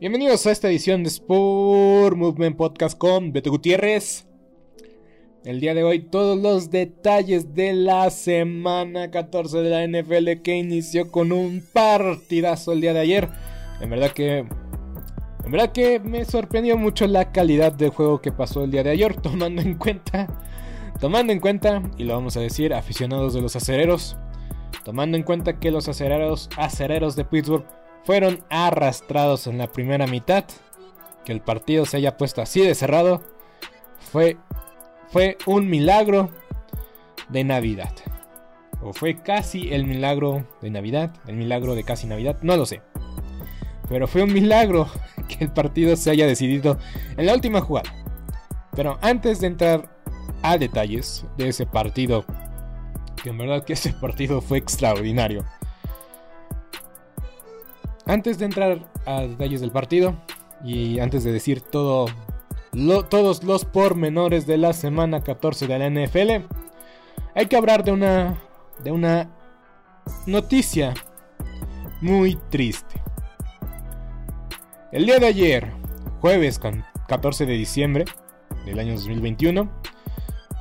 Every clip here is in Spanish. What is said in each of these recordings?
Bienvenidos a esta edición de Sport Movement Podcast con Beto Gutiérrez. El día de hoy todos los detalles de la semana 14 de la NFL que inició con un partidazo el día de ayer. En verdad que en verdad que me sorprendió mucho la calidad del juego que pasó el día de ayer, tomando en cuenta tomando en cuenta y lo vamos a decir aficionados de los acereros, tomando en cuenta que los acereros acereros de Pittsburgh fueron arrastrados en la primera mitad. Que el partido se haya puesto así de cerrado fue, fue un milagro de Navidad. O fue casi el milagro de Navidad, el milagro de casi Navidad, no lo sé. Pero fue un milagro que el partido se haya decidido en la última jugada. Pero antes de entrar a detalles de ese partido, que en verdad que ese partido fue extraordinario. Antes de entrar a detalles del partido y antes de decir todo, todos los pormenores de la semana 14 de la NFL, hay que hablar de una, de una noticia muy triste. El día de ayer, jueves 14 de diciembre del año 2021,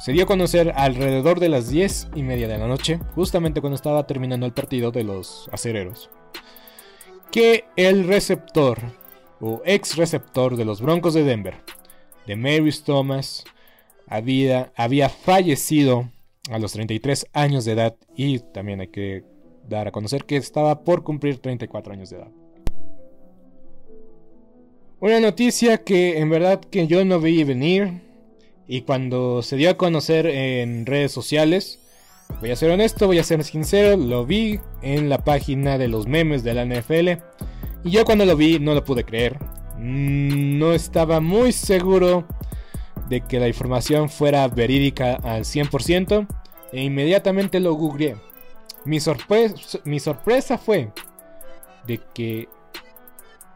se dio a conocer alrededor de las 10 y media de la noche, justamente cuando estaba terminando el partido de los acereros que el receptor o ex receptor de los Broncos de Denver, de Mary's Thomas, había, había fallecido a los 33 años de edad y también hay que dar a conocer que estaba por cumplir 34 años de edad. Una noticia que en verdad que yo no vi venir y cuando se dio a conocer en redes sociales, Voy a ser honesto, voy a ser sincero, lo vi en la página de los memes de la NFL y yo cuando lo vi no lo pude creer. Mm, no estaba muy seguro de que la información fuera verídica al 100% e inmediatamente lo googleé. Mi, mi sorpresa fue de que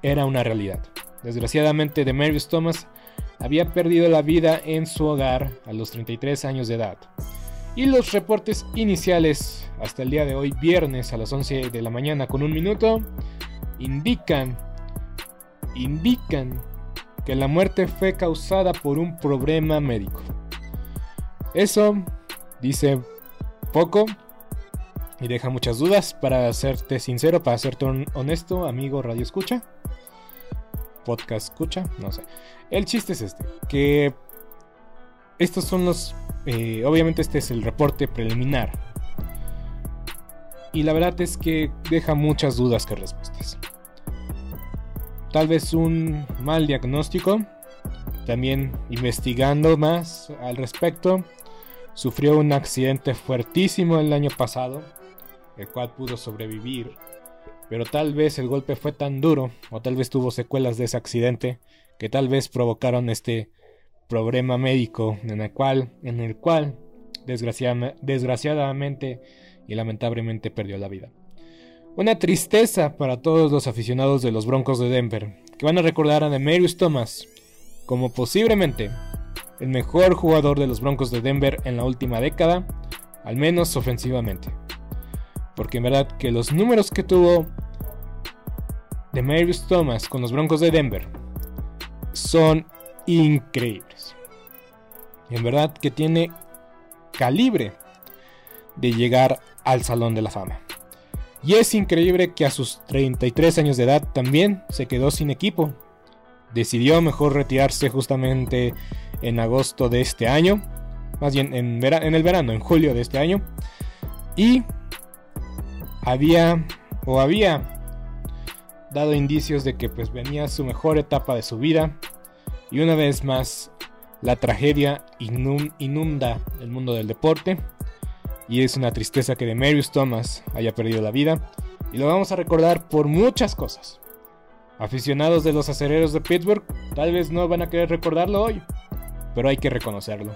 era una realidad. Desgraciadamente, Demarius Thomas había perdido la vida en su hogar a los 33 años de edad. Y los reportes iniciales hasta el día de hoy, viernes a las 11 de la mañana con un minuto, indican, indican que la muerte fue causada por un problema médico. Eso dice poco y deja muchas dudas para serte sincero, para serte honesto, amigo Radio Escucha. Podcast Escucha, no sé. El chiste es este, que estos son los... Eh, obviamente este es el reporte preliminar. Y la verdad es que deja muchas dudas que respuestas. Tal vez un mal diagnóstico. También investigando más al respecto. Sufrió un accidente fuertísimo el año pasado, el cual pudo sobrevivir. Pero tal vez el golpe fue tan duro, o tal vez tuvo secuelas de ese accidente, que tal vez provocaron este problema médico en el cual, en el cual desgraciadamente y lamentablemente perdió la vida. Una tristeza para todos los aficionados de los Broncos de Denver, que van a recordar a Demarius Thomas como posiblemente el mejor jugador de los Broncos de Denver en la última década, al menos ofensivamente. Porque en verdad que los números que tuvo Demarius Thomas con los Broncos de Denver son increíbles. En verdad que tiene calibre de llegar al Salón de la Fama. Y es increíble que a sus 33 años de edad también se quedó sin equipo. Decidió mejor retirarse justamente en agosto de este año. Más bien en, en el verano, en julio de este año. Y había o había dado indicios de que pues venía su mejor etapa de su vida y una vez más la tragedia inunda el mundo del deporte y es una tristeza que Demarius Thomas haya perdido la vida y lo vamos a recordar por muchas cosas. Aficionados de los acereros de Pittsburgh tal vez no van a querer recordarlo hoy, pero hay que reconocerlo.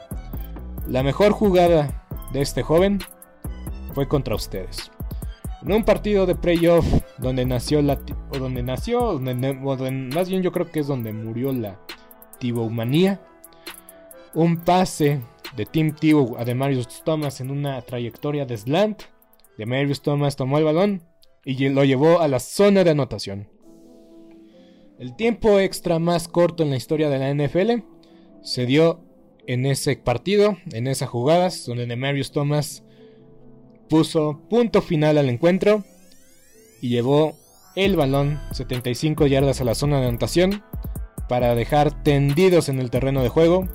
La mejor jugada de este joven fue contra ustedes. En un partido de playoff donde nació la o donde nació, más bien yo creo que es donde murió la Tibow-manía. Un pase de Tim Tebow a Demarius Thomas en una trayectoria de slant. Demarius Thomas tomó el balón y lo llevó a la zona de anotación. El tiempo extra más corto en la historia de la NFL se dio en ese partido, en esas jugadas, donde Demarius Thomas puso punto final al encuentro y llevó el balón 75 yardas a la zona de anotación para dejar tendidos en el terreno de juego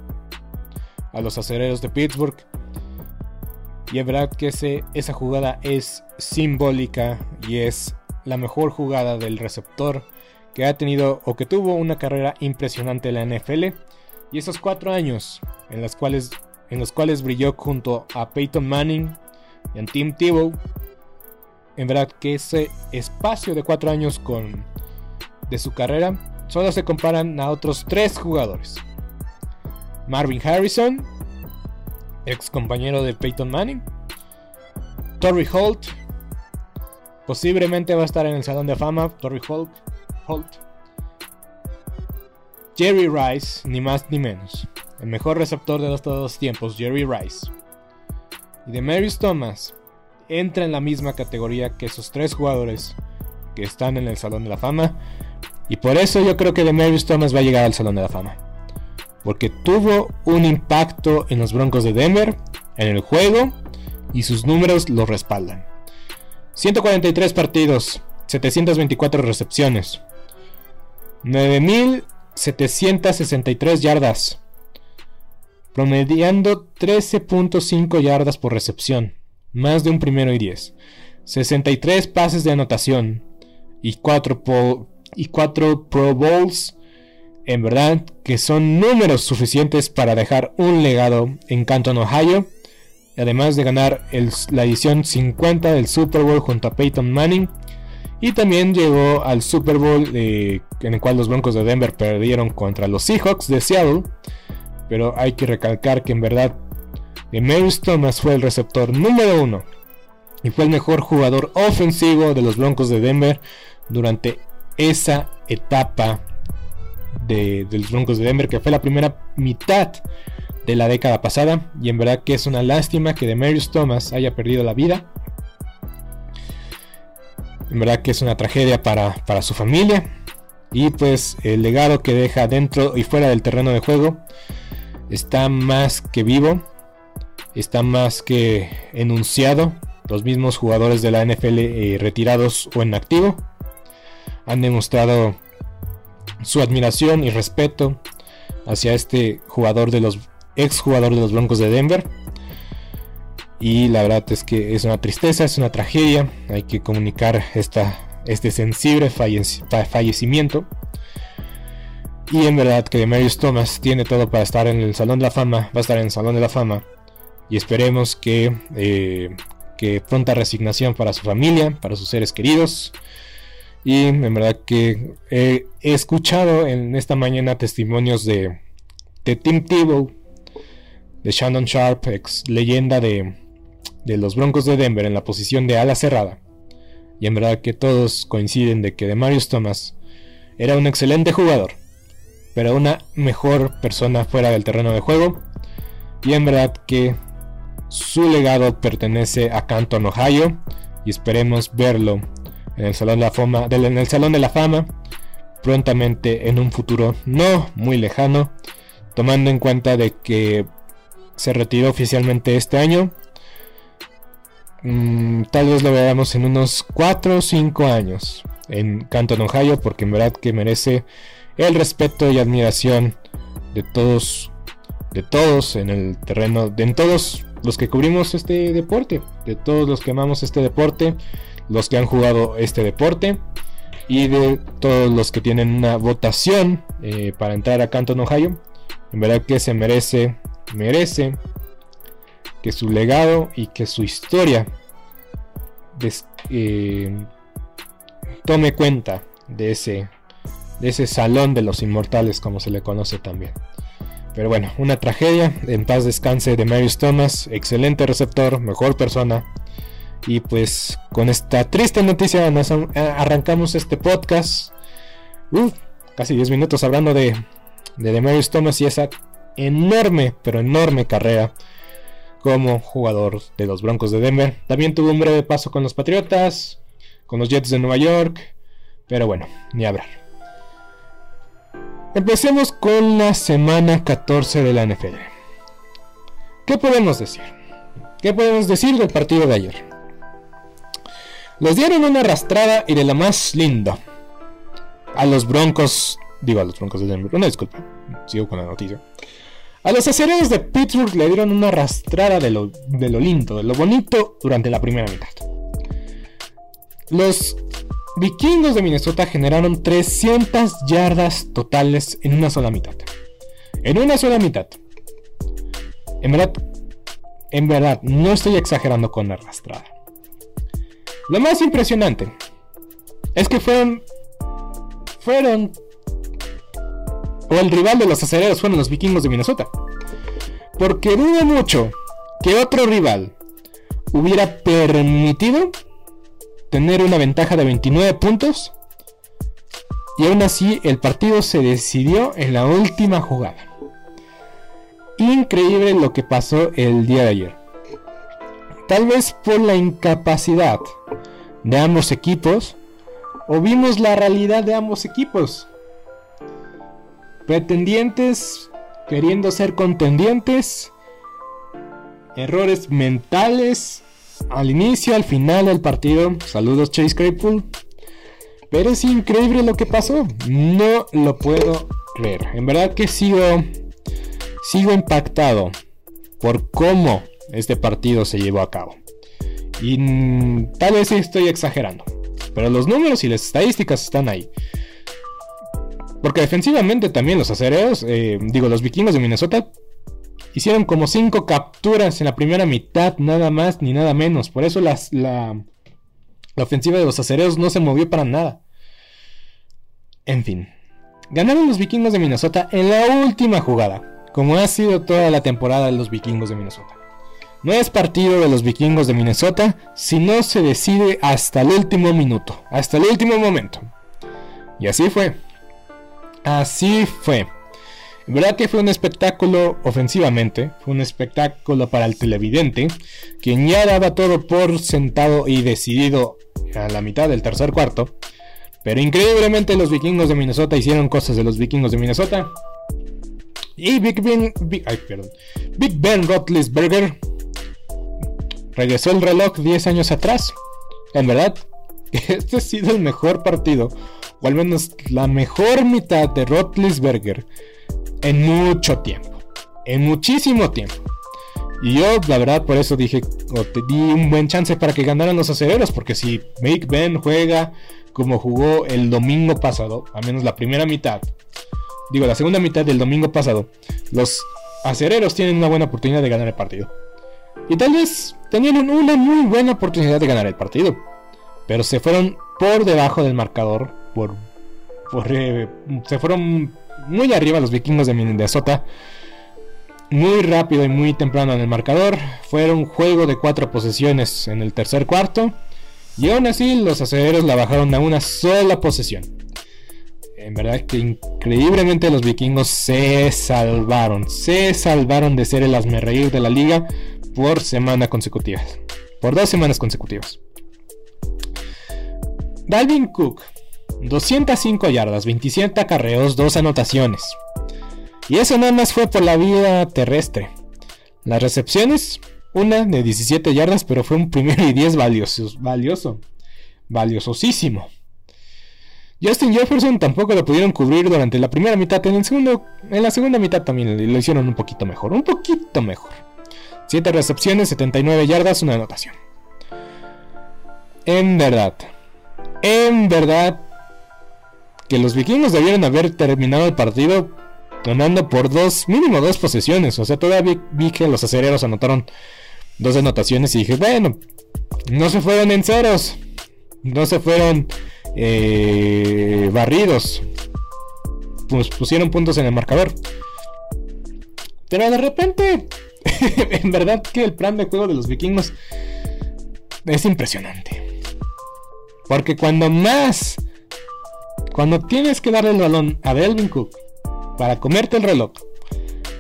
a los acereros de Pittsburgh. Y es verdad que esa jugada es simbólica y es la mejor jugada del receptor que ha tenido o que tuvo una carrera impresionante en la NFL. Y esos cuatro años en, cuales, en los cuales brilló junto a Peyton Manning y a Tim Tebow. En verdad que ese espacio de cuatro años con, de su carrera solo se comparan a otros tres jugadores. Marvin Harrison, ex compañero de Peyton Manning. Torrey Holt, posiblemente va a estar en el Salón de Fama. Torrey Holt. Holt. Jerry Rice, ni más ni menos. El mejor receptor de los todos tiempos, Jerry Rice. Y de Marius Thomas entra en la misma categoría que esos tres jugadores que están en el Salón de la Fama y por eso yo creo que Demarius Thomas va a llegar al Salón de la Fama. Porque tuvo un impacto en los Broncos de Denver, en el juego, y sus números lo respaldan. 143 partidos, 724 recepciones, 9.763 yardas, promediando 13.5 yardas por recepción, más de un primero y 10, 63 pases de anotación y 4 por y cuatro Pro Bowls. En verdad que son números suficientes para dejar un legado en Canton, Ohio. Además de ganar la edición 50 del Super Bowl junto a Peyton Manning. Y también llegó al Super Bowl en el cual los Broncos de Denver perdieron contra los Seahawks de Seattle. Pero hay que recalcar que en verdad Demarius Thomas fue el receptor número uno y fue el mejor jugador ofensivo de los Broncos de Denver durante esa etapa de, los Broncos de Denver, que fue la primera mitad de la década pasada. Y en verdad que es una lástima que Demarius Thomas haya perdido la vida. En verdad que es una tragedia para, para su familia. Y pues el legado que deja dentro y fuera del terreno de juego está más que vivo. Está más que enunciado los mismos jugadores de la NFL eh, retirados o en activo han demostrado su admiración y respeto hacia este jugador de los ex jugador de los Broncos de Denver. Y la verdad es que es una tristeza, es una tragedia. Hay que comunicar esta, este sensible fallecimiento. Y en verdad que Marius Thomas tiene todo para estar en el Salón de la Fama. Va a estar en el Salón de la Fama. Y esperemos que eh, que pronta resignación para su familia, para sus seres queridos. Y en verdad que he, escuchado en esta mañana testimonios de, de Tim Tebow, de Shannon Sharp, ex leyenda de, de los Broncos de Denver en la posición de ala cerrada. Y en verdad que todos coinciden de que Demarius Thomas era un excelente jugador, pero una mejor persona fuera del terreno de juego. Y en verdad que su legado pertenece a Canton, Ohio, y esperemos verlo en el Salón de la Fama, en el Salón de la Fama prontamente en un futuro no muy lejano, tomando en cuenta de que se retiró oficialmente este año. Mm, tal vez lo veamos en unos 4 o 5 años en Canton, Ohio, porque en verdad que merece el respeto y admiración de todos, de todos en el terreno, de en todos los que cubrimos este deporte, de todos los que amamos este deporte, los que han jugado este deporte y de todos los que tienen una votación eh, para entrar a Canton, Ohio. En verdad que se merece, merece que su legado y que su historia eh, tome cuenta de ese, de ese salón de los inmortales como se le conoce también. Pero bueno, una tragedia. En paz descanse de Marius Thomas. Excelente receptor, mejor persona. Y pues con esta triste noticia nos arrancamos este podcast. casi 10 minutos hablando de, de Demarius Thomas y esa enorme, pero enorme carrera como jugador de los Broncos de Denver. También tuvo un breve paso con los Patriotas, con los Jets de Nueva York. Pero bueno, ni hablar. Empecemos con la semana 14 de la NFL. ¿Qué podemos decir? ¿Qué podemos decir del partido de ayer? Les dieron una arrastrada y de la más linda a los Broncos, digo a los Broncos de Denver, una disculpa, sigo con la noticia. A los acereros de Pittsburgh le dieron una arrastrada de lo, de lo lindo, de lo bonito durante la primera mitad. Los Vikingos de Minnesota generaron 300 yardas totales en una sola mitad. En una sola mitad. En verdad, en verdad, no estoy exagerando con la arrastrada. Lo más impresionante es que fueron. Fueron. O el rival de los acereros fueron los vikingos de Minnesota. Porque dudo mucho que otro rival hubiera permitido tener una ventaja de 29 puntos. Y aún así el partido se decidió en la última jugada. Increíble lo que pasó el día de ayer. Tal vez por la incapacidad de ambos equipos. O vimos la realidad de ambos equipos. Pretendientes queriendo ser contendientes. Errores mentales al inicio, al final del partido. Saludos Chase Claypool. Pero es increíble lo que pasó. No lo puedo creer. En verdad que sigo, sigo impactado por cómo este partido se llevó a cabo. Y mm, tal vez estoy exagerando. Pero los números y las estadísticas están ahí. Porque defensivamente también los acereros, eh, digo, los vikingos de Minnesota Hicieron como 5 capturas en la primera mitad, nada más ni nada menos. Por eso la, la ofensiva de los acereros no se movió para nada. En fin. Ganaron los vikingos de Minnesota en la última jugada. como ha sido toda la temporada de los vikingos de Minnesota. No es partido de los vikingos de Minnesota si no se decide hasta el último minuto, hasta el último momento. Y así fue. Así fue. ¿Verdad que fue un espectáculo ofensivamente? Fue un espectáculo para el televidente, quien ya daba todo por sentado y decidido a la mitad del tercer cuarto. Pero increíblemente los vikingos de Minnesota hicieron cosas de los vikingos de Minnesota. Y Big Ben, Big, ay, perdón, Big Ben Roethlisberger regresó el reloj 10 años atrás. En verdad, este ha sido el mejor partido, o al menos la mejor mitad de Roethlisberger en mucho tiempo. En muchísimo tiempo. Y yo, la verdad, por eso dije, o te di un buen chance para que ganaran los acereros, porque si Big Ben juega como jugó el domingo pasado, al menos la primera mitad, digo, la segunda mitad del domingo pasado, los acereros tienen una buena oportunidad de ganar el partido. Y tal vez tenían una muy buena oportunidad de ganar el partido, pero se fueron por debajo del marcador, por, eh, se fueron muy arriba los vikingos de Minnesota. Muy rápido y muy temprano en el marcador. Fueron juego de cuatro posesiones en el tercer cuarto. Y aún así los aceleros la bajaron a una sola posesión. En verdad que increíblemente los vikingos se salvaron. Se salvaron de ser el asmerreír de la liga por semana consecutiva. Por dos semanas consecutivas. Dalvin Cook 205 yardas, 27 acarreos, 2 anotaciones. Y eso nada más fue por la vía terrestre. Las recepciones, una de 17 yardas, pero fue un primero y 10 valioso, valioso, valiosísimo. Justin Jefferson tampoco lo pudieron cubrir durante la primera mitad. En, el segundo, en la segunda mitad también lo hicieron un poquito mejor. Un poquito mejor. 7 recepciones, 79 yardas, una anotación. En verdad. En verdad que los vikingos debieron haber terminado el partido ganando por dos, mínimo dos posesiones. O sea, todavía vi que los acereros anotaron dos anotaciones y dije, bueno, no se fueron en ceros, no se fueron eh, barridos, pues pusieron puntos en el marcador. Pero de repente, en verdad que el plan de juego de los vikingos es impresionante. Porque cuando más cuando tienes que darle el balón a Delvin Cook para comerte el reloj,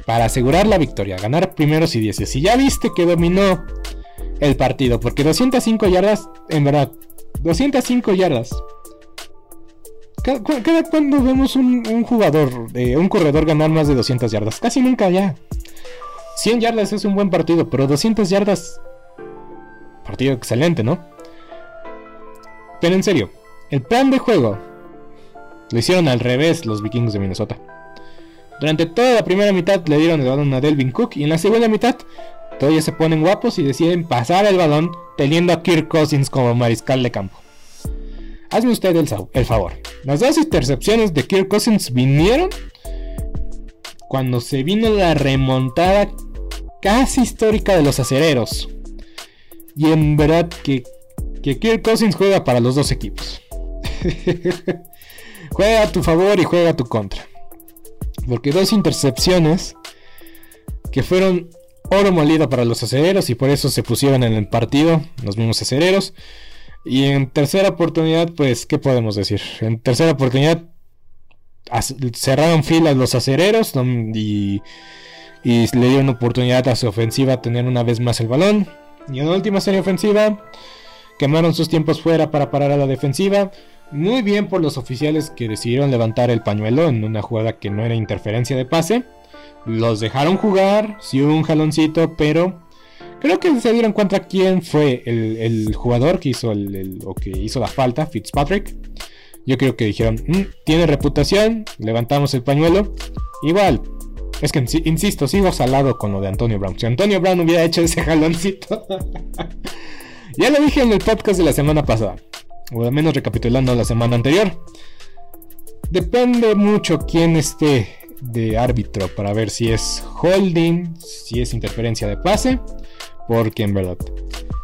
para asegurar la victoria, ganar primeros y dieces, y ya viste que dominó el partido, porque 205 yardas, en verdad, 205 yardas. Cada, cuando vemos un, jugador, eh, un corredor ganar más de 200 yardas, casi nunca ya. 100 yardas es un buen partido, pero 200 yardas, partido excelente, ¿no? Pero en serio, el plan de juego lo hicieron al revés los vikingos de Minnesota. Durante toda la primera mitad le dieron el balón a Delvin Cook y en la segunda mitad todavía se ponen guapos y deciden pasar el balón teniendo a Kirk Cousins como mariscal de campo. Hazme usted el, el favor. Las dos intercepciones de Kirk Cousins vinieron cuando se vino la remontada casi histórica de los acereros. Y en verdad que, que Kirk Cousins juega para los dos equipos. Juega a tu favor y juega a tu contra. Porque dos intercepciones que fueron oro molido para los acereros y por eso se pusieron en el partido los mismos acereros. Y en tercera oportunidad, pues, ¿qué podemos decir? En tercera oportunidad cerraron filas los acereros y, y le dieron oportunidad a su ofensiva a tener una vez más el balón. Y en la última serie ofensiva quemaron sus tiempos fuera para parar a la defensiva. Muy bien por los oficiales que decidieron levantar el pañuelo en una jugada que no era interferencia de pase. Los dejaron jugar, sí un jaloncito, pero creo que se dieron cuenta quién fue el, jugador que hizo el, o que hizo la falta, Fitzpatrick. Yo creo que dijeron, mm, tiene reputación, levantamos el pañuelo. Igual, es que insisto, sigo salado con lo de Antonio Brown. Si Antonio Brown hubiera hecho ese jaloncito, ya lo dije en el podcast de la semana pasada o al menos recapitulando la semana anterior. Depende mucho quién esté de árbitro para ver si es holding, si es interferencia de pase, porque en verdad,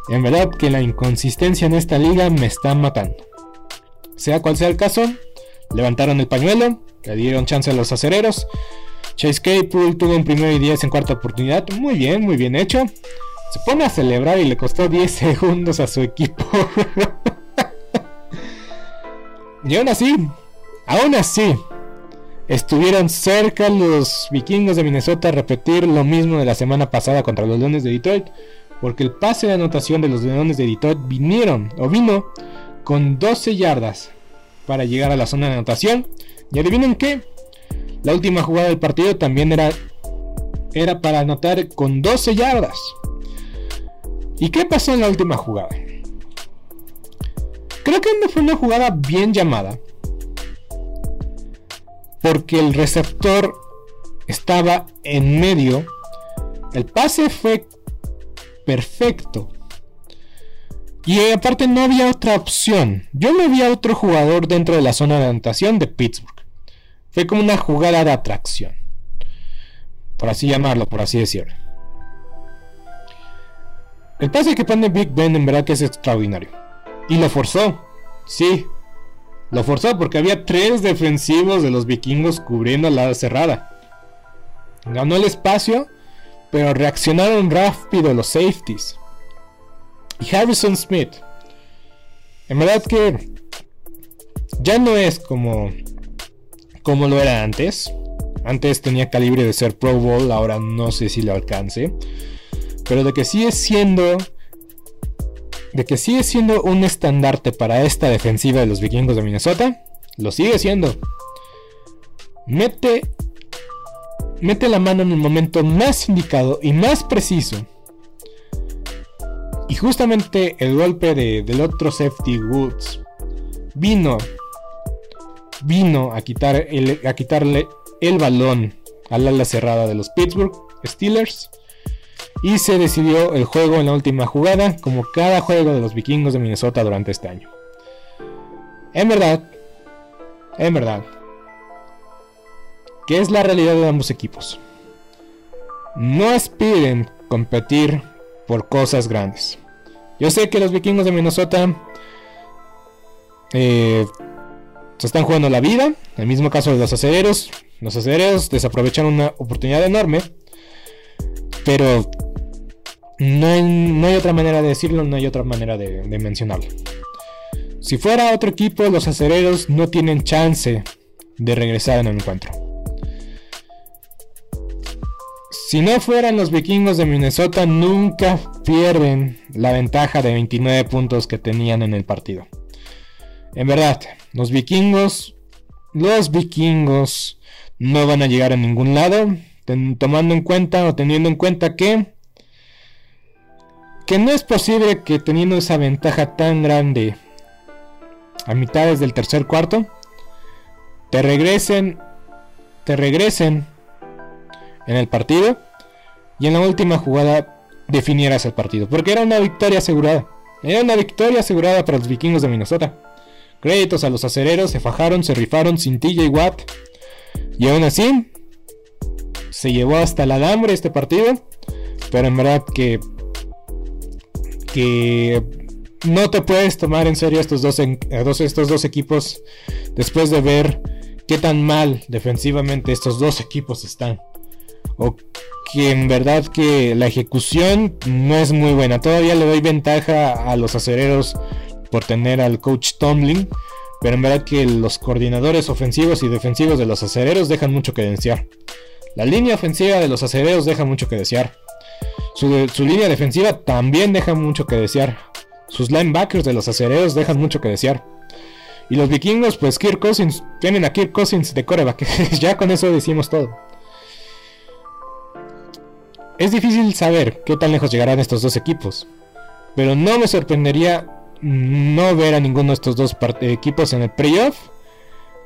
en verdad que la inconsistencia en esta liga me está matando. Sea cual sea el caso, levantaron el pañuelo, le dieron chance a los acereros, Chase Claypool tuvo un primero y 10 en cuarta oportunidad. Muy bien, muy bien hecho. Se pone a celebrar y le costó 10 segundos a su equipo. y aún así, aún así, estuvieron cerca los vikingos de Minnesota a repetir lo mismo de la semana pasada contra los Leones de Detroit. Porque el pase de anotación de los Leones de Detroit vinieron o vino con 12 yardas para llegar a la zona de anotación. Y adivinen qué, la última jugada del partido también era, era para anotar con 12 yardas. ¿Y qué pasó en la última jugada? Creo que fue una jugada bien llamada. Porque el receptor estaba en medio. El pase fue perfecto. Y aparte no había otra opción. Yo no había otro jugador dentro de la zona de anotación de Pittsburgh. Fue como una jugada de atracción. Por así llamarlo, por así decirlo. El pase que pone Big Ben en verdad que es extraordinario. Y lo forzó. Sí. Lo forzó porque había tres defensivos de los vikingos cubriendo la cerrada. Ganó el espacio, pero reaccionaron rápido los safeties. Y Harrison Smith. En verdad que ya no es como como lo era antes. Antes tenía calibre de ser Pro Bowl, ahora no sé si lo alcance. Pero de que sigue siendo. De que sigue siendo un estandarte para esta defensiva de los vikingos de Minnesota. Lo sigue siendo. Mete. Mete la mano en el momento más indicado y más preciso. Y justamente el golpe del otro safety Woods vino vino a, quitar a quitarle el balón al ala cerrada de los Pittsburgh Steelers. Y se decidió el juego en la última jugada, como cada juego de los vikingos de Minnesota durante este año. En verdad, en verdad, que es la realidad de ambos equipos. No aspiren competir por cosas grandes. Yo sé que los vikingos de Minnesota eh, se están jugando la vida. El mismo caso de los acereros. Los acereros desaprovecharon una oportunidad enorme. Pero no hay, otra manera de decirlo, no hay otra manera de, de mencionarlo. Si fuera otro equipo, los acereros no tienen chance de regresar en el encuentro. Si no fueran los vikingos de Minnesota, nunca pierden la ventaja de 29 puntos que tenían en el partido. En verdad, los vikingos, los vikingos no van a llegar a ningún lado, tomando en cuenta o teniendo en cuenta que que no es posible que teniendo esa ventaja tan grande a mitades del tercer cuarto te regresen te regresen en el partido y en la última jugada definieras el partido, porque era una victoria asegurada. Era una victoria asegurada para los vikingos de Minnesota. Créditos a los acereros, se fajaron, se rifaron sin TJ Watt. Y aún así, se llevó hasta el alambre este partido. Pero en verdad que. Que no te puedes tomar en serio estos dos, estos dos equipos después de ver qué tan mal defensivamente estos dos equipos están. O que en verdad que la ejecución no es muy buena. Todavía le doy ventaja a los acereros por tener al coach Tomlin, pero en verdad que los coordinadores ofensivos y defensivos de los acereros dejan mucho que desear. La línea ofensiva de los acereros deja mucho que desear. Su, línea defensiva también deja mucho que desear. Sus linebackers de los acereros dejan mucho que desear. Y los vikingos, pues Kirk Cousins, tienen a Kirk Cousins de coreback. ya con eso decimos todo. Es difícil saber qué tan lejos llegarán estos dos equipos. Pero no me sorprendería no ver a ninguno de estos dos equipos en el playoff.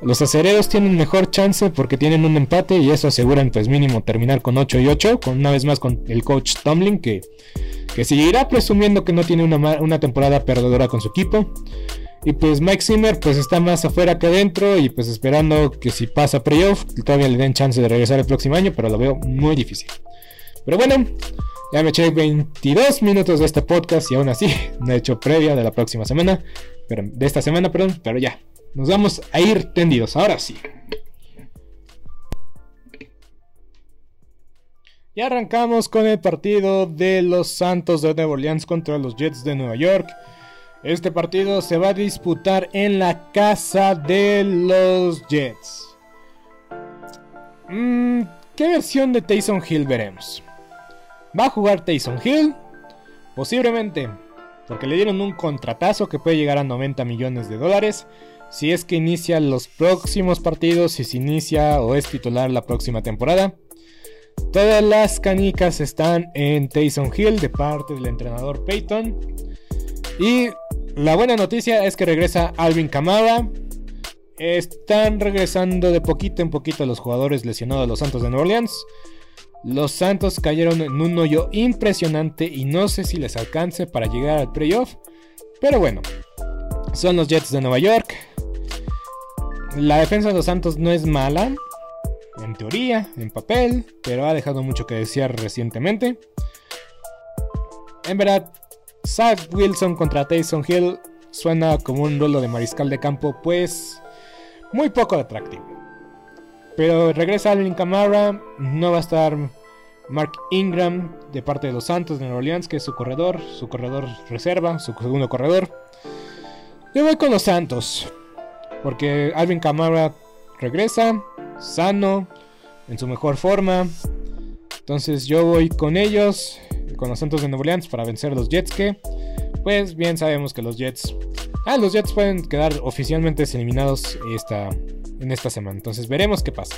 Los acereros tienen mejor chance porque tienen un empate y eso aseguran pues mínimo terminar con 8 y 8, con una vez más con el coach Tomlin que, que seguirá presumiendo que no tiene una, una temporada perdedora con su equipo. Y pues Mike Zimmer pues está más afuera que adentro y pues esperando que si pasa playoff todavía le den chance de regresar el próximo año, pero lo veo muy difícil. Pero bueno, ya me eché 22 minutos de este podcast y aún así no he hecho previa de la próxima semana. Pero, de esta semana, perdón. Pero ya. Nos vamos a ir tendidos. Ahora sí. Y arrancamos con el partido de los Santos de Nueva Orleans contra los Jets de Nueva York. Este partido se va a disputar en la casa de los Jets. Mm, ¿Qué versión de Taysom Hill veremos? ¿Va a jugar Taysom Hill? Posiblemente, porque le dieron un contratazo que puede llegar a 90 millones de dólares si es que inicia los próximos partidos, si se inicia o es titular la próxima temporada. Todas las canicas están en Taysom Hill de parte del entrenador Peyton. Y la buena noticia es que regresa Alvin Kamara. Están regresando de poquito en poquito los jugadores lesionados de los Santos de Nueva Orleans. Los Santos cayeron en un hoyo impresionante y no sé si les alcance para llegar al playoff. Pero bueno, son los Jets de Nueva York. La defensa de los Santos no es mala, en teoría, en papel, pero ha dejado mucho que desear recientemente. En verdad, Zach Wilson contra Tyson Hill suena como un duelo de mariscal de campo, pues muy poco atractivo. Pero regresa Alvin Kamara, no va a estar Mark Ingram de parte de los Santos de Nueva Orleans, que es su corredor, su corredor reserva, su segundo corredor. Yo voy con los Santos, porque Alvin Kamara regresa, sano, en su mejor forma. Entonces yo voy con ellos, con los Santos de Nueva Orleans para vencer los Jets que, pues bien sabemos que los Jets... Ah, los Jets pueden quedar oficialmente eliminados esta, en esta semana. Entonces veremos qué pasa.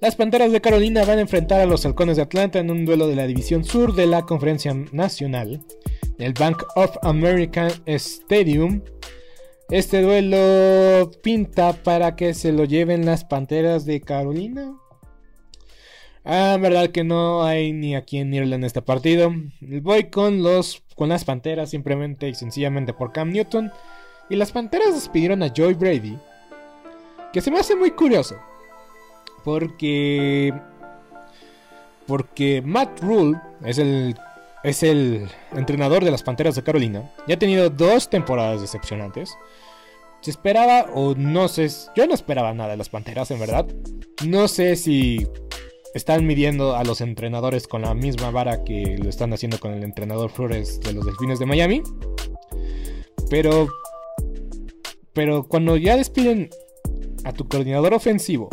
Las Panteras de Carolina van a enfrentar a los Halcones de Atlanta en un duelo de la División Sur de la Conferencia Nacional, el Bank of America Stadium. Este duelo pinta para que se lo lleven las Panteras de Carolina. Ah, verdad que no hay ni a quién irle en este partido. Voy con los con las Panteras simplemente y sencillamente por Cam Newton. Y las Panteras despidieron a Joy Brady. Que se me hace muy curioso. Porque porque Matt Rule es el es el entrenador de las Panteras de Carolina. Ya ha tenido dos temporadas decepcionantes. Se esperaba, o no sé, yo no esperaba nada de las Panteras, en verdad. No sé si están midiendo a los entrenadores con la misma vara que lo están haciendo con el entrenador Flores de los Delfines de Miami. Pero, pero cuando ya despiden a tu coordinador ofensivo,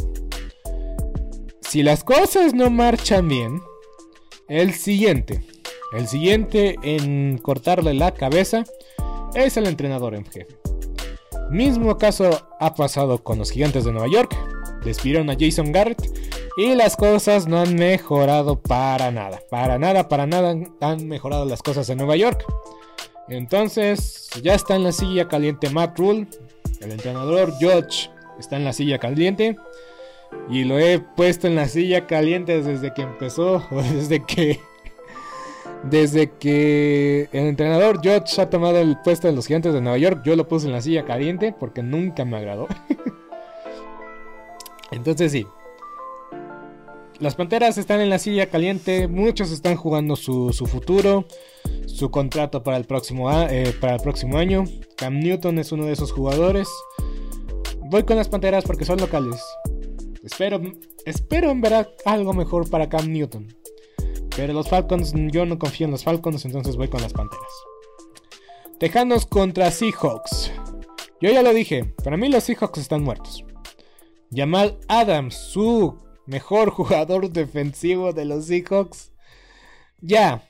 si las cosas no marchan bien, el siguiente el siguiente en cortarle la cabeza es el entrenador en jefe. Mismo caso ha pasado con los gigantes de Nueva York. Despidieron a Jason Garrett y las cosas no han mejorado para nada. Para nada, para nada han mejorado las cosas en Nueva York. Entonces ya está en la silla caliente Matt Rule. El entrenador George está en la silla caliente. Y lo he puesto en la silla caliente desde que empezó o desde que desde que el entrenador George ha tomado el puesto de los gigantes de Nueva York, yo lo puse en la silla caliente porque nunca me agradó. Entonces sí. Las Panteras están en la silla caliente, muchos están jugando su, futuro, su contrato para el, próximo, eh, para el próximo año. Cam Newton es uno de esos jugadores. Voy con las Panteras porque son locales. Espero, espero en ver algo mejor para Cam Newton. Pero los Falcons, yo no confío en los Falcons, entonces voy con las Panteras. Tejanos contra Seahawks. Yo ya lo dije, para mí los Seahawks están muertos. Jamal Adams, su mejor jugador defensivo de los Seahawks. Ya,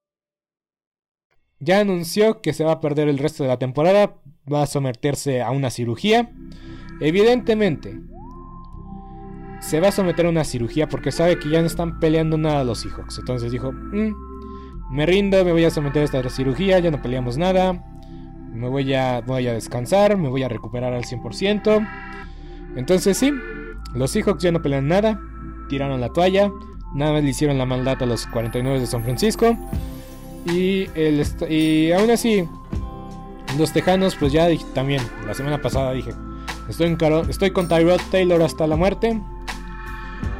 ya anunció que se va a perder el resto de la temporada, va a someterse a una cirugía. Evidentemente, se va a someter a una cirugía porque sabe que ya no están peleando nada los Seahawks. Entonces dijo, mm, me rindo, me voy a someter a esta cirugía, ya no peleamos nada. Me voy a, voy a descansar, me voy a recuperar al 100%. Entonces sí, los Seahawks ya no pelean nada, tiraron la toalla, nada más le hicieron la maldad a los 49 de San Francisco. Y, el, y aún así, los Tejanos, pues ya dije, también, la semana pasada dije, estoy, estoy con Tyrod Taylor hasta la muerte.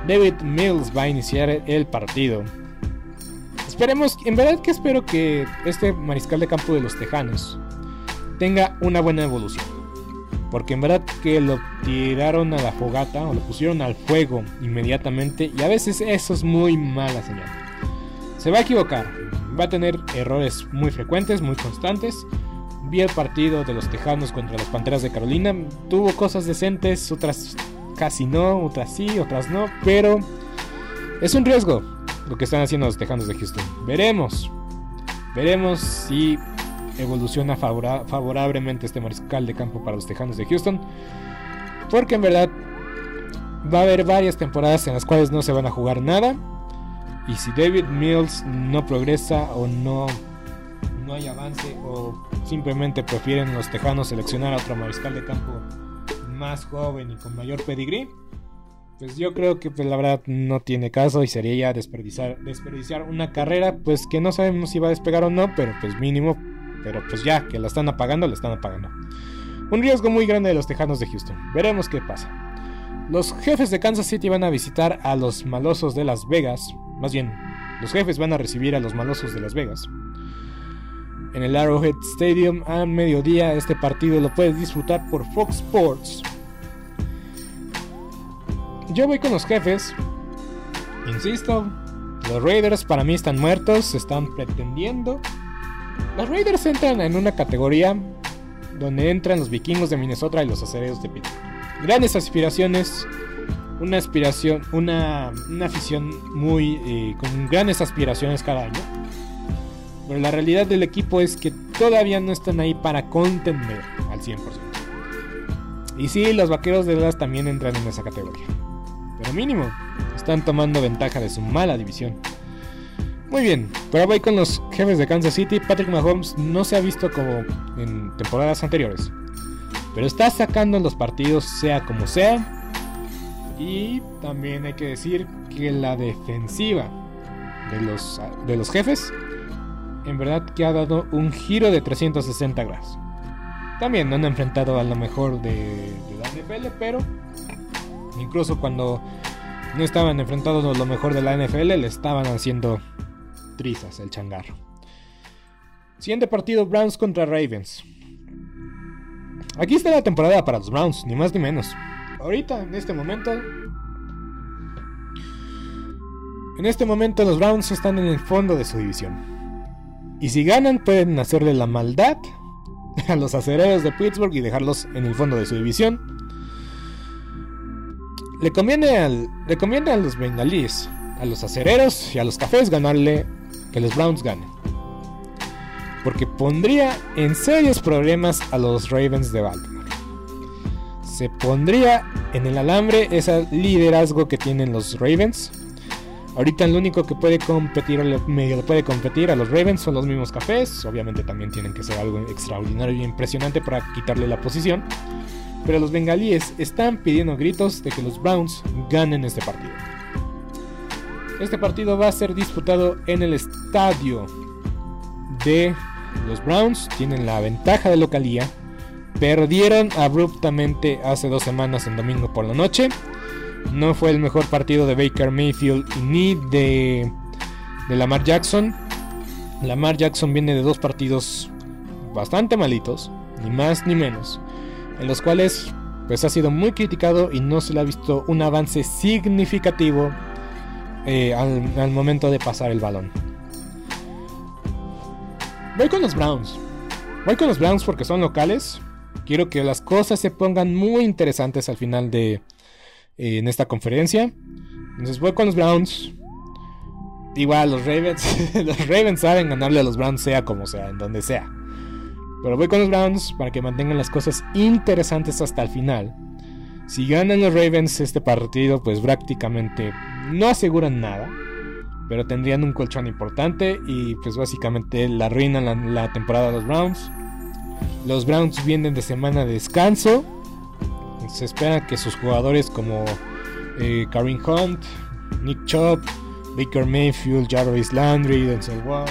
David Mills va a iniciar el partido. Esperemos, en verdad que espero que este mariscal de campo de los Tejanos tenga una buena evolución. Porque en verdad que lo tiraron a la fogata o lo pusieron al fuego inmediatamente y a veces eso es muy mala señal. Se va a equivocar, va a tener errores muy frecuentes, muy constantes. Vi el partido de los Tejanos contra las Panteras de Carolina. Tuvo cosas decentes, otras casi no, otras sí, otras no. Pero es un riesgo lo que están haciendo los Tejanos de Houston. Veremos. Veremos si evoluciona favorablemente este mariscal de campo para los Tejanos de Houston. Porque en verdad va a haber varias temporadas en las cuales no se van a jugar nada. Y si David Mills no progresa o no, no hay avance o simplemente prefieren los Tejanos seleccionar a otro mariscal de campo más joven y con mayor pedigrí, pues yo creo que pues, la verdad no tiene caso y sería ya desperdiciar, desperdiciar una carrera pues que no sabemos si va a despegar o no, pero pues mínimo, pero pues ya que la están apagando, la están apagando. Un riesgo muy grande de los Tejanos de Houston. Veremos qué pasa. Los jefes de Kansas City van a visitar a los malosos de Las Vegas más bien, los jefes van a recibir a los malosos de Las Vegas. En el Arrowhead Stadium a mediodía este partido lo puedes disfrutar por Fox Sports. Yo voy con los jefes. Insisto, los Raiders para mí están muertos, están pretendiendo. Los Raiders entran en una categoría donde entran los vikingos de Minnesota y los acereros de Pittsburgh. Grandes aspiraciones, una aspiración, una, afición muy eh, con grandes aspiraciones cada año. Pero la realidad del equipo es que todavía no están ahí para contender al 100%. Y sí, los vaqueros de Dallas también entran en esa categoría. Pero mínimo, están tomando ventaja de su mala división. Muy bien, pero voy con los jefes de Kansas City. Patrick Mahomes no se ha visto como en temporadas anteriores. Pero está sacando los partidos sea como sea y también hay que decir que la defensiva de los, de los jefes, en verdad que ha dado un giro de 360 grados. También no han enfrentado a lo mejor de, la NFL, pero incluso cuando no estaban enfrentados a lo mejor de la NFL, le estaban haciendo trizas el changarro. Siguiente partido, Browns contra Ravens. Aquí está la temporada para los Browns, ni más ni menos ahorita, en este momento. En este momento los Browns están en el fondo de su división. Y si ganan pueden hacerle la maldad a los acereros de Pittsburgh y dejarlos en el fondo de su división. Le conviene, al, a los bengalíes, a los acereros y a los cafés ganarle que los Browns ganen. Porque pondría en serios problemas a los Ravens de Baltimore se pondría en el alambre ese liderazgo que tienen los Ravens. Ahorita el único que puede competir, puede competir a los Ravens son los mismos cafés. Obviamente también tienen que ser algo extraordinario y impresionante para quitarle la posición. Pero los bengalíes están pidiendo gritos de que los Browns ganen este partido. Este partido va a ser disputado en el estadio de los Browns. Tienen la ventaja de localía. Perdieron abruptamente hace dos semanas en domingo por la noche. No fue el mejor partido de Baker Mayfield ni de, Lamar Jackson. Lamar Jackson viene de dos partidos bastante malitos, ni más ni menos, en los cuales pues ha sido muy criticado y no se le ha visto un avance significativo eh, al, al momento de pasar el balón. Voy con los Browns. Voy con los Browns porque son locales. Quiero que las cosas se pongan muy interesantes al final de, en esta conferencia. Entonces voy con los Browns. Igual los Ravens, los Ravens saben ganarle a los Browns sea como sea, en donde sea. Pero voy con los Browns para que mantengan las cosas interesantes hasta el final. Si ganan los Ravens este partido, pues prácticamente no aseguran nada. Pero tendrían un colchón importante y pues básicamente la arruinan la, la temporada de los Browns. Los Browns vienen de semana de descanso se espera que sus jugadores como eh, Karim Hunt, Nick Chubb, Baker Mayfield, Jarvis Landry, Denzel Ward,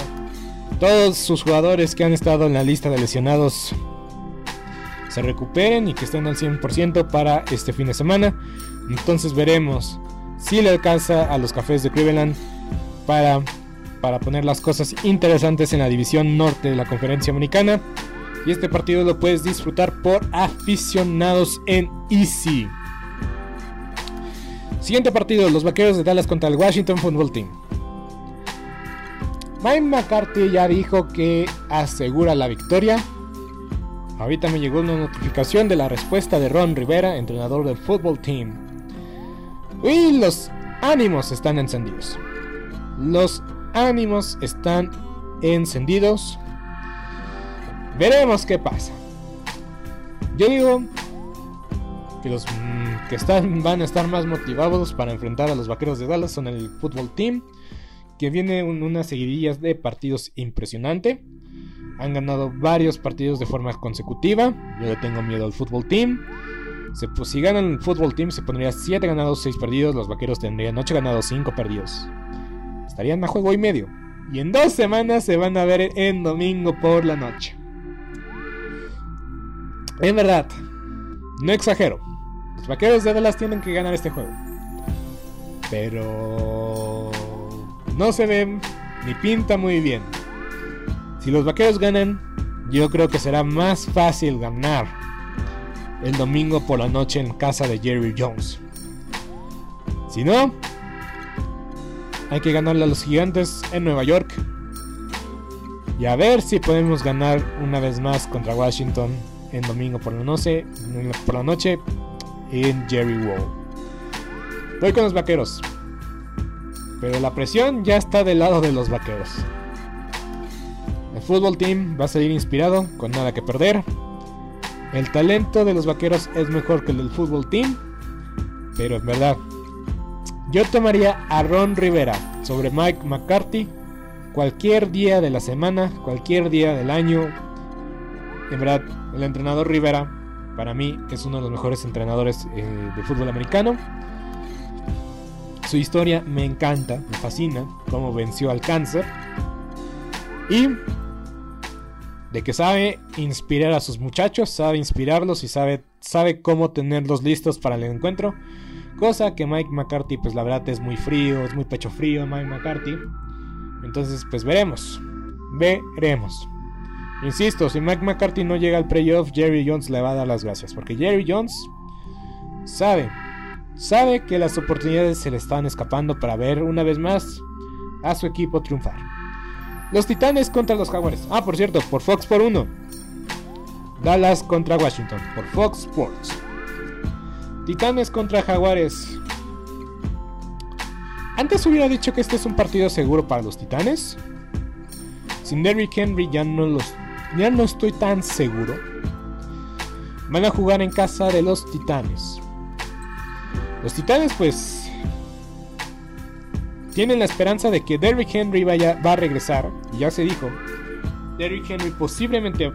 todos sus jugadores que han estado en la lista de lesionados se recuperen y que estén al 100% para este fin de semana. Entonces veremos si le alcanza a los cafés de Cleveland para, para poner las cosas interesantes en la división norte de la conferencia americana. Y este partido lo puedes disfrutar por aficionados en Easy. Siguiente partido, los Vaqueros de Dallas contra el Washington Football Team. Mike McCarthy ya dijo que asegura la victoria. Ahorita me llegó una notificación de la respuesta de Ron Rivera, entrenador del Football Team. Y los ánimos están encendidos. Los ánimos están encendidos. Veremos qué pasa. Yo digo que los mm, que están, van a estar más motivados para enfrentar a los vaqueros de Dallas son el fútbol team, que viene unas seguidillas de partidos impresionante. Han ganado varios partidos de forma consecutiva. Yo le tengo miedo al fútbol team. pues, si ganan el fútbol team, se pondría 7 ganados, 6 perdidos. Los vaqueros tendrían 8 ganados, 5 perdidos. Estarían a juego y medio. Y en dos semanas se van a ver en domingo por la noche. En verdad, no exagero. Los vaqueros de Dallas tienen que ganar este juego. Pero no se ve ni pinta muy bien. Si los vaqueros ganan, yo creo que será más fácil ganar el domingo por la noche en casa de Jerry Jones. Si no, hay que ganarle a los gigantes en Nueva York. Y a ver si podemos ganar una vez más contra Washington en domingo por la noche, por la noche en Jerry Wall. Voy con los vaqueros. Pero la presión ya está del lado de los vaqueros. El fútbol team va a salir inspirado, con nada que perder. El talento de los vaqueros es mejor que el del fútbol team. Pero en verdad, yo tomaría a Ron Rivera sobre Mike McCarthy cualquier día de la semana, cualquier día del año. En verdad, el entrenador Rivera, para mí, es uno de los mejores entrenadores eh, de fútbol americano. Su historia me encanta, me fascina, cómo venció al cáncer. Y de que sabe inspirar a sus muchachos, sabe inspirarlos y sabe, sabe cómo tenerlos listos para el encuentro. Cosa que Mike McCarthy, pues la verdad es muy frío, es muy pecho frío Mike McCarthy. Entonces, pues veremos. Veremos. Insisto, si Mike McCarthy no llega al playoff, Jerry Jones le va a dar las gracias. Porque Jerry Jones sabe, sabe que las oportunidades se le están escapando para ver una vez más a su equipo triunfar. Los Titanes contra los Jaguares. Ah, por cierto, por Fox por 1. Dallas contra Washington, por Fox Sports. Titanes contra Jaguares. Antes hubiera dicho que este es un partido seguro para los Titanes. Sin Derrick Henry ya no los ya no estoy tan seguro. Van a jugar en casa de los Titanes. Los Titanes, pues. tienen la esperanza de que Derrick Henry vaya, va a regresar. Ya se dijo. Derrick Henry posiblemente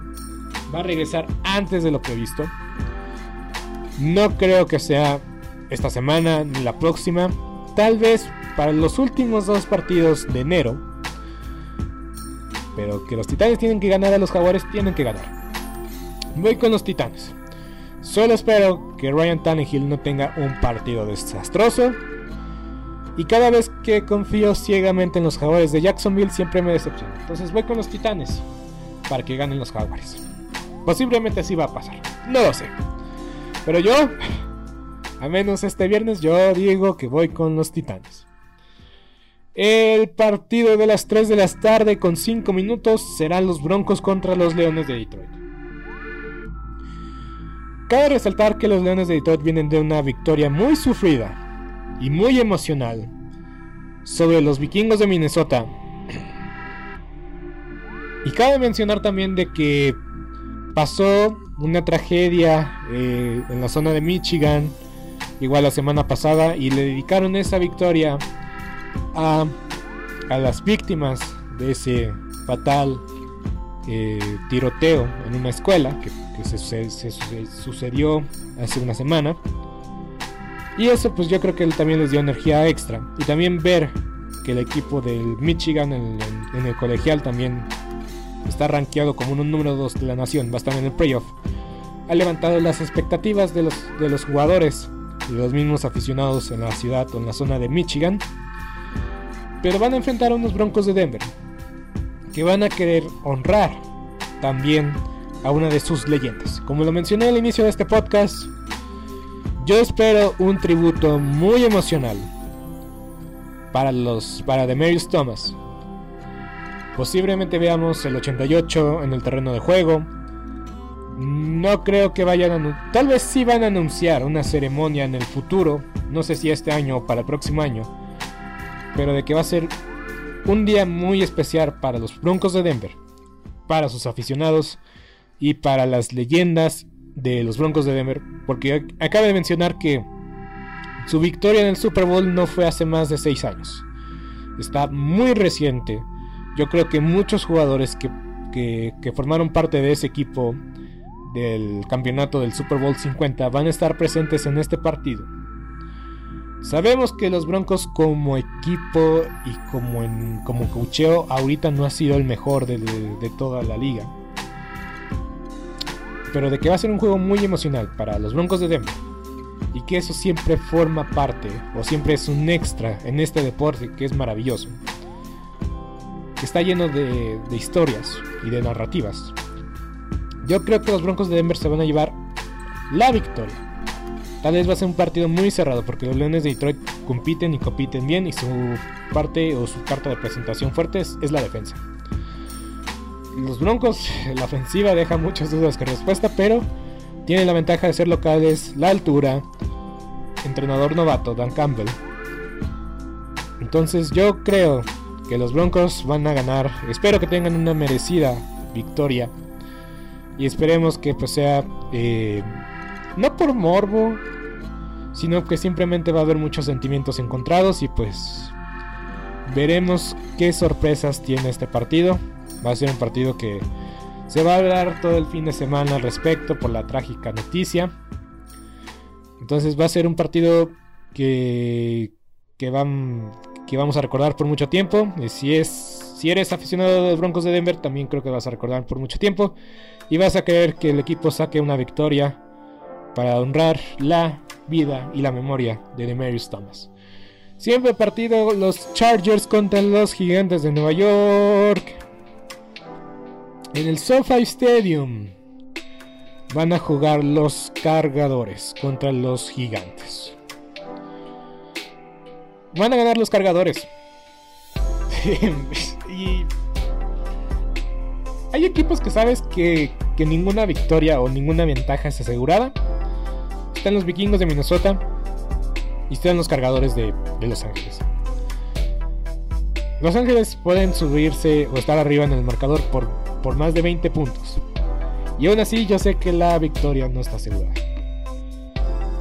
va a regresar antes de lo previsto. No creo que sea esta semana ni la próxima. Tal vez para los últimos dos partidos de enero. Pero que los Titanes tienen que ganar a los Jaguares, tienen que ganar. Voy con los Titanes. Solo espero que Ryan Tannehill no tenga un partido desastroso. Y cada vez que confío ciegamente en los Jaguares de Jacksonville, siempre me decepciono. Entonces voy con los Titanes para que ganen los Jaguares. Posiblemente así va a pasar. No lo sé. Pero yo, a menos este viernes, yo digo que voy con los Titanes. El partido de las 3 de la tarde con 5 minutos serán los Broncos contra los Leones de Detroit. Cabe resaltar que los Leones de Detroit vienen de una victoria muy sufrida y muy emocional sobre los vikingos de Minnesota. Y cabe mencionar también de que pasó una tragedia eh, en la zona de Michigan, igual la semana pasada, y le dedicaron esa victoria a, las víctimas de ese fatal eh, tiroteo en una escuela que, se, sucedió hace una semana. Y eso pues yo creo que también les dio energía extra. Y también ver que el equipo del Michigan en, en el colegial también está rankeado como un número 2 de la nación, va a estar en el playoff, ha levantado las expectativas de los, de los jugadores y de los mismos aficionados en la ciudad o en la zona de Michigan. Pero van a enfrentar a unos Broncos de Denver, que van a querer honrar también a una de sus leyendas. Como lo mencioné al inicio de este podcast, yo espero un tributo muy emocional para los para Demarius Thomas, Posiblemente veamos el 88 en el terreno de juego. No creo que vayan a... Tal vez sí van a anunciar una ceremonia en el futuro. No sé si este año o para el próximo año. Pero de que va a ser un día muy especial para los Broncos de Denver. Para sus aficionados. Y para las leyendas de los Broncos de Denver. Porque acaba de mencionar que su victoria en el Super Bowl no fue hace más de 6 años. Está muy reciente yo creo que muchos jugadores que, formaron parte de ese equipo del campeonato del Super Bowl 50 van a estar presentes en este partido. Sabemos que los Broncos como equipo y como, en, como cocheo ahorita no ha sido el mejor de, de, toda la liga. Pero de que va a ser un juego muy emocional para los Broncos de Denver. Y que eso siempre forma parte o siempre es un extra en este deporte que es maravilloso que está lleno de, historias y de narrativas. Yo creo que los Broncos de Denver se van a llevar la victoria. Tal vez va a ser un partido muy cerrado porque los Leones de Detroit compiten y compiten bien y su parte o su carta de presentación fuerte es, la defensa. Los Broncos, la ofensiva deja muchas dudas que respuesta, pero tienen la ventaja de ser locales, la altura, entrenador novato Dan Campbell. Entonces yo creo que los Broncos van a ganar. Espero que tengan una merecida victoria. Y esperemos que pues sea eh, no por morbo, sino que simplemente va a haber muchos sentimientos encontrados y pues veremos qué sorpresas tiene este partido. Va a ser un partido que se va a hablar todo el fin de semana al respecto por la trágica noticia. Entonces va a ser un partido que, que, van, que vamos a recordar por mucho tiempo. Si, es, si eres aficionado de los Broncos de Denver, también creo que vas a recordar por mucho tiempo. Y vas a querer que el equipo saque una victoria para honrar la vida y la memoria de Demarius Thomas. Siempre partido los Chargers contra los Gigantes de Nueva York. En el SoFi Stadium van a jugar los Cargadores contra los Gigantes. Van a ganar los cargadores. y hay equipos que sabes que, ninguna victoria o ninguna ventaja es asegurada. Están los vikingos de Minnesota y están los cargadores de, Los Ángeles. Los Ángeles pueden subirse o estar arriba en el marcador por, por más de 20 puntos. Y aún así yo sé que la victoria no está asegurada.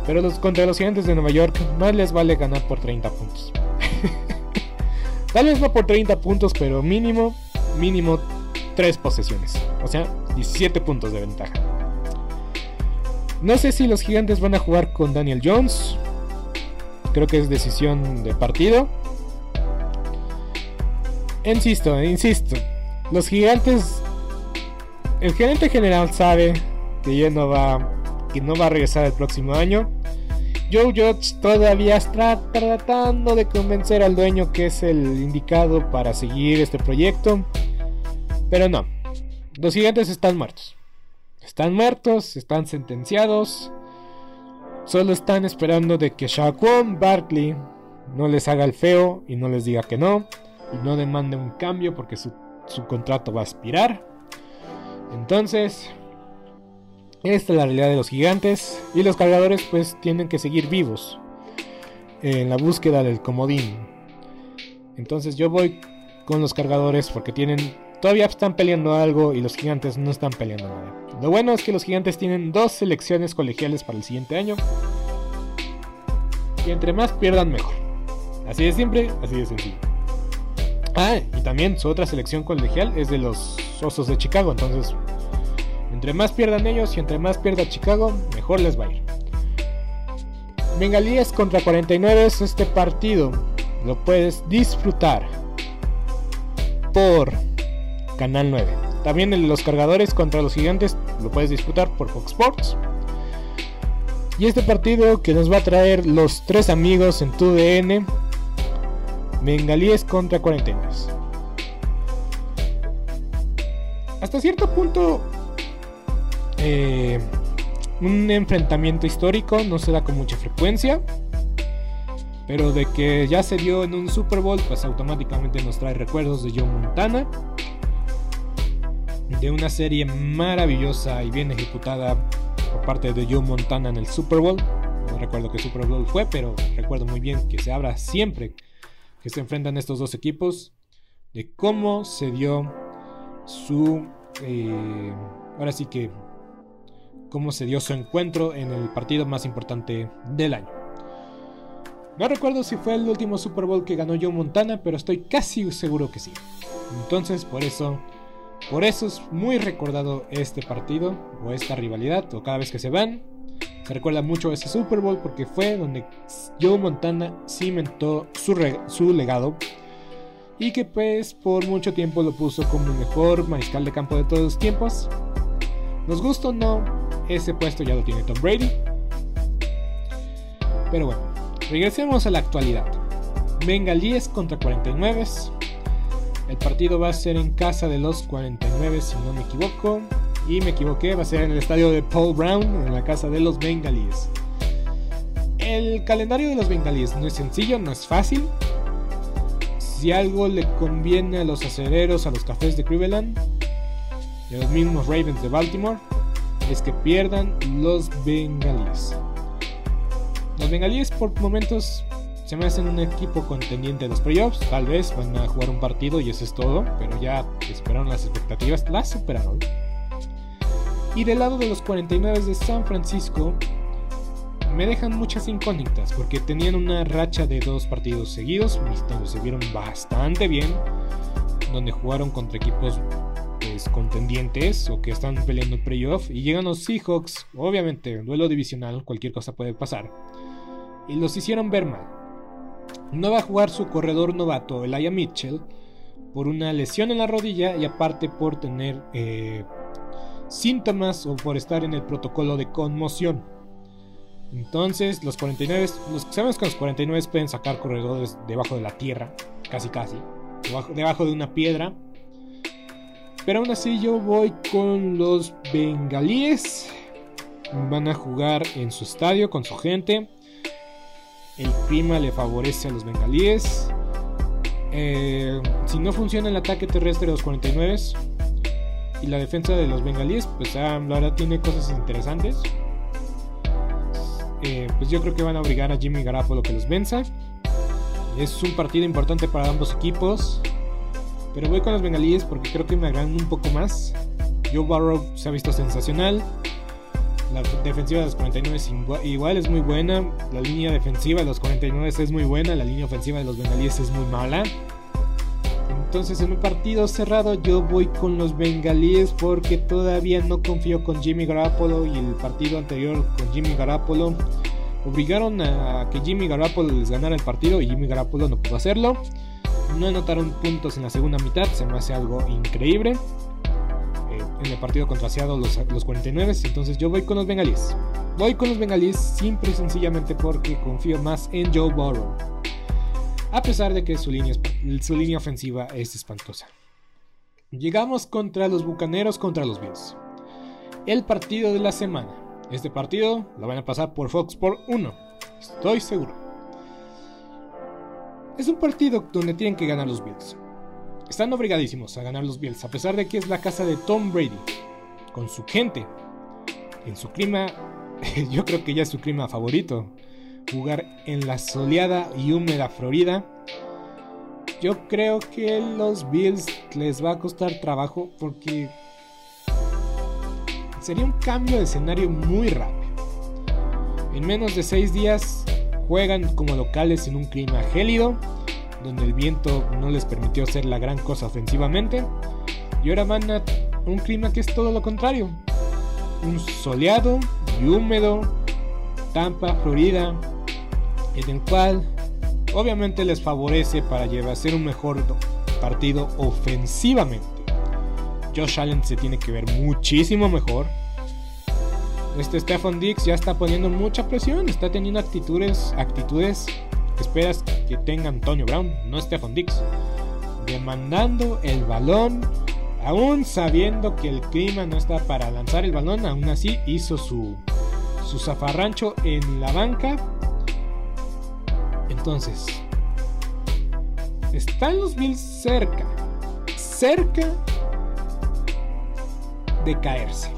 Pero los, contra los gigantes de Nueva York más les vale ganar por 30 puntos. Tal vez no por 30 puntos, pero mínimo, mínimo 3 posesiones. O sea, 17 puntos de ventaja. No sé si los gigantes van a jugar con Daniel Jones. Creo que es decisión de partido. Insisto, insisto. Los gigantes. El gerente general sabe que ya no va. Que no va a regresar el próximo año. Joe Judge todavía está tratando de convencer al dueño que es el indicado para seguir este proyecto. Pero no. Los gigantes están muertos. Están muertos, están sentenciados. Solo están esperando de que Shaquan Barkley no les haga el feo y no les diga que no. Y no demande un cambio porque su, su contrato va a expirar. Entonces, esta es la realidad de los gigantes. Y los cargadores pues tienen que seguir vivos. En la búsqueda del comodín. Entonces yo voy con los cargadores porque tienen todavía están peleando algo y los gigantes no están peleando nada. Lo bueno es que los gigantes tienen dos selecciones colegiales para el siguiente año. Y entre más pierdan, mejor. Así de simple, así de sencillo. Ah, y también su otra selección colegial es de los Osos de Chicago. Entonces, entre más pierdan ellos y entre más pierda Chicago, mejor les va a ir. Bengalíes contra 49 es este partido. Lo puedes disfrutar por Canal 9. También el de los cargadores contra los gigantes lo puedes disputar por Fox Sports. Y este partido que nos va a traer los tres amigos en tu DN, Bengalíes contra 49. Hasta cierto punto, eh, un enfrentamiento histórico no se da con mucha frecuencia. Pero de que ya se dio en un Super Bowl, pues automáticamente nos trae recuerdos de Joe Montana de una serie maravillosa y bien ejecutada por parte de Joe Montana en el Super Bowl. No recuerdo qué Super Bowl fue, pero recuerdo muy bien que se habla siempre que se enfrentan estos dos equipos de cómo se dio su... Eh, ahora sí que... cómo se dio su encuentro en el partido más importante del año. No recuerdo si fue el último Super Bowl que ganó Joe Montana, pero estoy casi seguro que sí. Entonces, por eso por eso es muy recordado este partido o esta rivalidad o cada vez que se van. Se recuerda mucho ese Super Bowl porque fue donde Joe Montana cimentó su, su legado y que pues por mucho tiempo lo puso como el mejor mariscal de campo de todos los tiempos. Nos gusta o no, ese puesto ya lo tiene Tom Brady. Pero bueno, regresemos a la actualidad. Bengalíes contra 49. El partido va a ser en casa de los 49, si no me equivoco. Y me equivoqué, va a ser en el estadio de Paul Brown, en la casa de los Bengalíes. El calendario de los Bengalíes no es sencillo, no es fácil. Si algo le conviene a los acereros, a los cafés de Cleveland y a los mismos Ravens de Baltimore, es que pierdan los Bengalíes. Los Bengalíes por momentos se me hacen un equipo contendiente de los playoffs. Tal vez van a jugar un partido y eso es todo. Pero ya esperaron las expectativas, las superaron. Y del lado de los 49 de San Francisco, me dejan muchas incógnitas porque tenían una racha de dos partidos seguidos, donde se vieron bastante bien, donde jugaron contra equipos pues, contendientes o que están peleando el playoff y llegan los Seahawks, obviamente, duelo divisional, cualquier cosa puede pasar, y los hicieron ver mal. No va a jugar su corredor novato, Elijah Mitchell, por una lesión en la rodilla y aparte por tener eh, síntomas o por estar en el protocolo de conmoción. Entonces, los 49, los, sabemos que los 49 pueden sacar corredores debajo de la tierra, casi casi, debajo, debajo de una piedra. Pero aún así yo voy con los bengalíes. Van a jugar en su estadio con su gente. El clima le favorece a los bengalíes. Eh, si no funciona el ataque terrestre de los 49 y la defensa de los bengalíes, pues ah, la verdad tiene cosas interesantes. Eh, pues yo creo que van a obligar a Jimmy Garapolo que los venza. Es un partido importante para ambos equipos. Pero voy con los bengalíes porque creo que me agradan un poco más. Joe Barrow se ha visto sensacional. La defensiva de los 49 igual es muy buena. La línea defensiva de los 49 es muy buena. La línea ofensiva de los bengalíes es muy mala. Entonces en un partido cerrado yo voy con los bengalíes porque todavía no confío con Jimmy Garoppolo y el partido anterior con Jimmy Garoppolo obligaron a que Jimmy Garoppolo les ganara el partido y Jimmy Garoppolo no pudo hacerlo. No anotaron puntos en la segunda mitad, se me hace algo increíble. En el partido contra Seattle los, los 49, entonces yo voy con los bengalíes. Voy con los bengalíes simple y sencillamente porque confío más en Joe Burrow. A pesar de que su línea, su línea ofensiva es espantosa. Llegamos contra los Bucaneros contra los Bills. El partido de la semana. Este partido lo van a pasar por Fox por 1. Estoy seguro. Es un partido donde tienen que ganar los Bills. Están obligadísimos a ganar los Bills, a pesar de que es la casa de Tom Brady, con su gente, en su clima, yo creo que ya es su clima favorito, jugar en la soleada y húmeda Florida. Yo creo que los Bills les va a costar trabajo porque sería un cambio de escenario muy rápido. En menos de 6 días juegan como locales en un clima gélido, donde el viento no les permitió hacer la gran cosa ofensivamente, y ahora van a un clima que es todo lo contrario. Un soleado y húmedo, Tampa, Florida, en el cual obviamente les favorece para llevar a ser un mejor partido ofensivamente. Josh Allen se tiene que ver muchísimo mejor. Este Stephen Dix ya está poniendo mucha presión, está teniendo actitudes, actitudes esperas que tenga Antonio Brown, no Stephen Dix. Demandando el balón, aún sabiendo que el clima no está para lanzar el balón, aún así hizo su, su zafarrancho en la banca entonces, están los Bills cerca, cerca de caerse,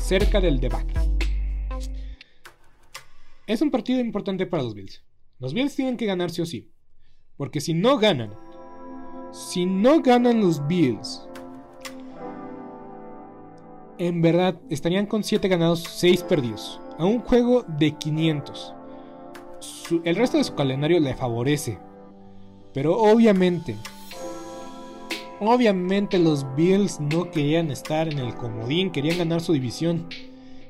cerca del debacle. Es un partido importante para los Bills. Los Bills tienen que ganar sí o sí. Porque si no ganan, si no ganan los Bills, en verdad estarían con 7 ganados, 6 perdidos. A un juego de 500 el resto de su calendario le favorece. Pero obviamente, obviamente los Bills no querían estar en el comodín, querían ganar su división.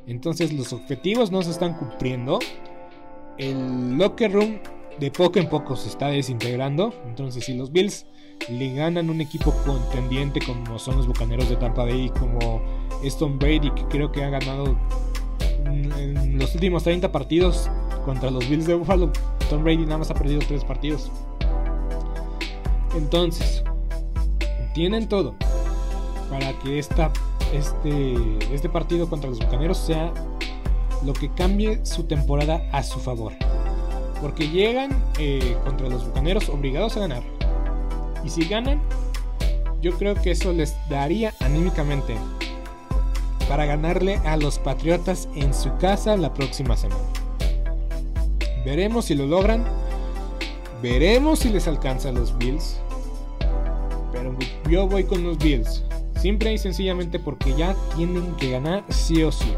Entonces los objetivos no se están cumpliendo. El locker room de poco en poco se está desintegrando. Entonces si los Bills le ganan un equipo contendiente como son los Bucaneros de Tampa Bay, como Stone Brady, que creo que ha ganado en los últimos 30 partidos contra los Bills de Buffalo, Tom Brady nada más ha perdido 3 partidos. Entonces, tienen todo para que esta, este, este partido contra los Bucaneros sea lo que cambie su temporada a su favor. Porque llegan eh, contra los Bucaneros obligados a ganar. Y si ganan, yo creo que eso les daría anímicamente para ganarle a los Patriotas en su casa la próxima semana. Veremos si lo logran. Veremos si les alcanza a los Bills. Pero yo voy con los Bills. Simple y sencillamente porque ya tienen que ganar sí o sí.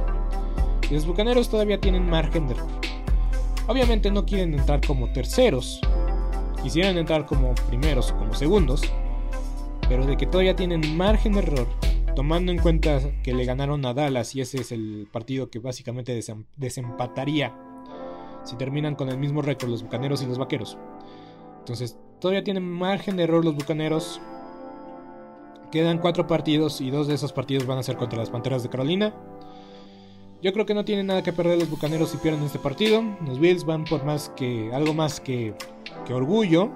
Y los Bucaneros todavía tienen margen de error. Obviamente no quieren entrar como terceros. Quisieran entrar como primeros o como segundos. Pero de que todavía tienen margen de error tomando en cuenta que le ganaron a Dallas y ese es el partido que básicamente desempataría si terminan con el mismo récord los Bucaneros y los Vaqueros. Entonces, todavía tienen margen de error los Bucaneros. Quedan cuatro partidos y dos de esos partidos van a ser contra las Panteras de Carolina. Yo creo que no tienen nada que perder los Bucaneros si pierden este partido. Los Bills van por más que algo más que, que orgullo.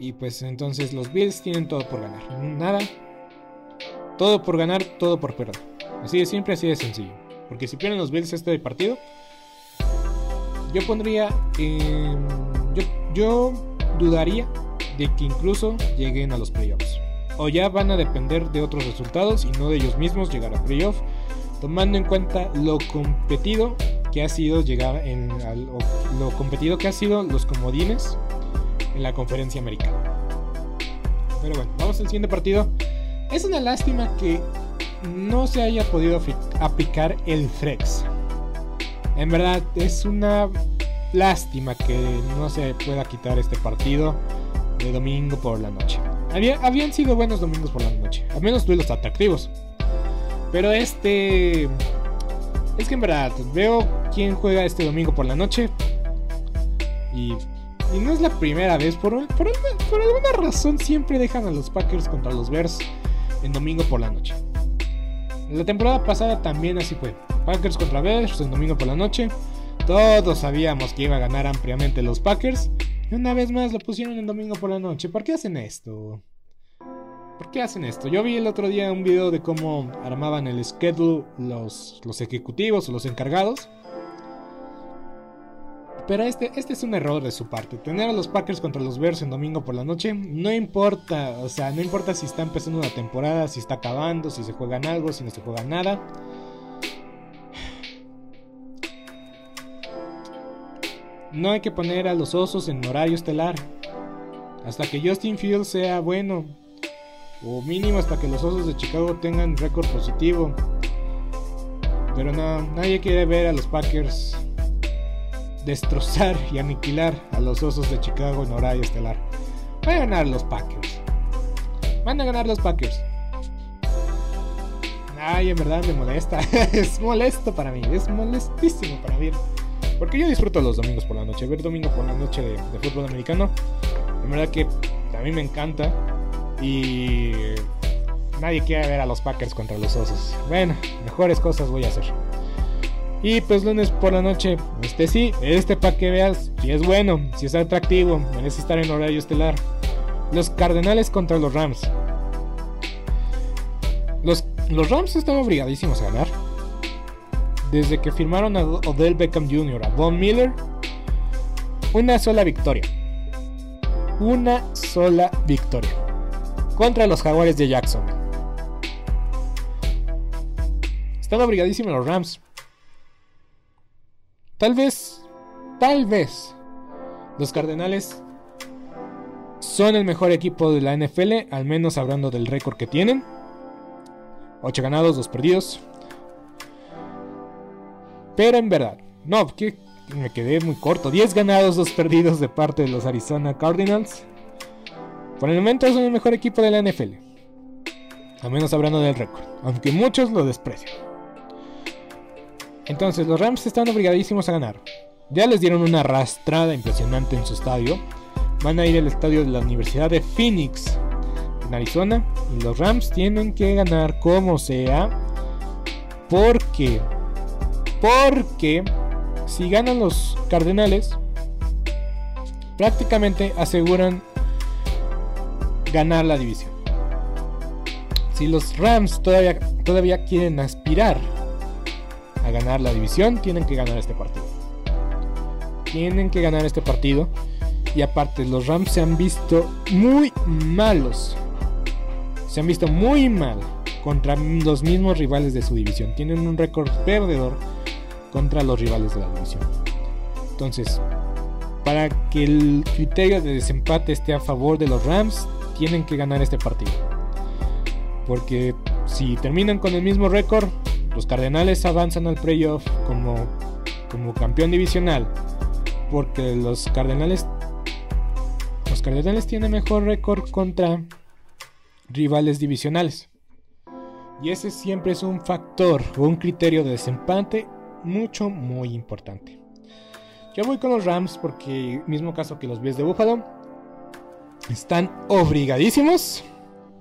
Y pues entonces los Bills tienen todo por ganar. Nada todo por ganar, todo por perder. Así de simple, así de sencillo. Porque si pierden los Bills este partido, yo pondría. yo, yo dudaría de que incluso lleguen a los playoffs. O ya van a depender de otros resultados y no de ellos mismos llegar a playoffs tomando en cuenta lo competido que ha sido llegar en lo competido que ha sido los comodines en la conferencia americana. Pero bueno, vamos al siguiente partido. Es una lástima que no se haya podido aplicar el Frex. En verdad, es una lástima que no se pueda quitar este partido de domingo por la noche. habían sido buenos domingos por la noche, al menos los atractivos. Pero este... Es que en verdad, veo quién juega este domingo por la noche. Y, y no es la primera vez, por, por, por alguna razón siempre dejan a los Packers contra los Bears en domingo por la noche. La temporada pasada también así fue. Packers contra Bears en domingo por la noche. Todos sabíamos que iba a ganar ampliamente los Packers. Y una vez más lo pusieron en domingo por la noche. ¿Por qué hacen esto? ¿Por qué hacen esto? Yo vi el otro día un video de cómo armaban el schedule los, los ejecutivos o los encargados. Pero este, este es un error de su parte. Tener a los Packers contra los Bears en domingo por la noche, no importa, o sea, no importa si está empezando una temporada, si está acabando, si se juegan algo, si no se juega nada. No hay que poner a los osos en horario estelar. Hasta que Justin Fields sea bueno. O mínimo hasta que los osos de Chicago tengan récord positivo. Pero no, nadie quiere ver a los Packers destrozar y aniquilar a los Osos de Chicago en horario estelar. Van a ganar los Packers. Van a ganar los Packers. Ay, en verdad me molesta. es molesto para mí. Es molestísimo para mí. Porque yo disfruto los domingos por la noche. Ver domingo por la noche de, de fútbol americano. En verdad que a mí me encanta. Y nadie quiere ver a los Packers contra los Osos. Bueno, mejores cosas voy a hacer. Y pues lunes por la noche, este sí, este para que veas si es bueno, si es atractivo, merece estar en horario estelar. Los Cardenales contra los Rams. Los, los Rams están obligadísimos a ganar. Desde que firmaron a Odell Beckham Jr., a Von Miller, una sola victoria. Una sola victoria. Contra los Jaguares de Jackson. Están obligadísimos los Rams. Tal vez, tal vez, los Cardenales son el mejor equipo de la NFL, al menos hablando del récord que tienen. 8 ganados, 2 perdidos. Pero en verdad, no, que me quedé muy corto. 10 ganados, 2 perdidos de parte de los Arizona Cardinals. Por el momento son el mejor equipo de la NFL. Al menos hablando del récord, aunque muchos lo desprecian. Entonces los Rams están obligadísimos a ganar. Ya les dieron una arrastrada impresionante en su estadio. Van a ir al estadio de la Universidad de Phoenix, en Arizona. Y los Rams tienen que ganar como sea. Porque, porque si ganan los Cardenales, prácticamente aseguran ganar la división. Si los Rams todavía, todavía quieren aspirar a ganar la división, tienen que ganar este partido. Tienen que ganar este partido. Y aparte, los Rams se han visto muy malos. Se han visto muy mal contra los mismos rivales de su división. Tienen un récord perdedor contra los rivales de la división. Entonces, para que el criterio de desempate esté a favor de los Rams, tienen que ganar este partido. Porque si terminan con el mismo récord, los Cardenales avanzan al playoff como, como campeón divisional. Porque los Cardenales. Los Cardenales tienen mejor récord contra rivales divisionales. Y ese siempre es un factor o un criterio de desempate mucho, muy importante. Yo voy con los Rams porque, mismo caso que los Bills de Buffalo, están obligadísimos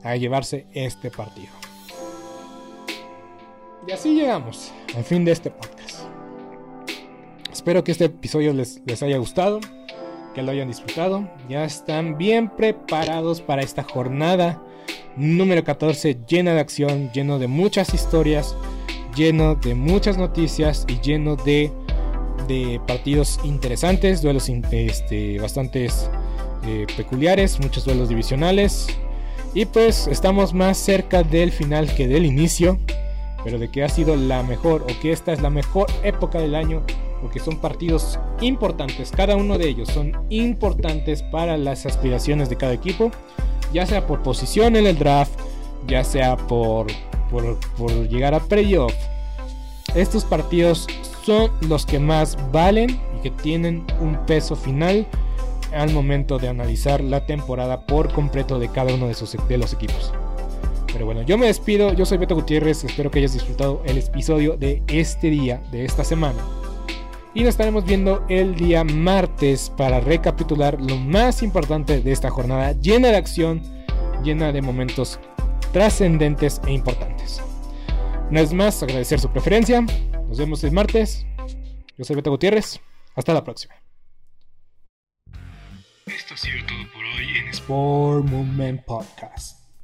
a llevarse este partido. Y así llegamos al fin de este podcast. Espero que este episodio les, les haya gustado, que lo hayan disfrutado. Ya están bien preparados para esta jornada número 14 llena de acción, lleno de muchas historias, lleno de muchas noticias y lleno de, de partidos interesantes, duelos este, bastantes eh, peculiares, muchos duelos divisionales. Y pues estamos más cerca del final que del inicio pero de que ha sido la mejor o que esta es la mejor época del año porque son partidos importantes, cada uno de ellos son importantes para las aspiraciones de cada equipo, ya sea por posición en el draft, ya sea por, por, llegar a playoff. Estos partidos son los que más valen y que tienen un peso final al momento de analizar la temporada por completo de cada uno de, los equipos. Pero bueno, yo me despido, yo soy Beto Gutiérrez, espero que hayas disfrutado el episodio de este día, de esta semana. Y nos estaremos viendo el día martes para recapitular lo más importante de esta jornada llena de acción, llena de momentos trascendentes e importantes. Una vez más, agradecer su preferencia. Nos vemos el martes. Yo soy Beto Gutiérrez. Hasta la próxima. Esto ha sido todo por hoy en Sport Movement Podcast.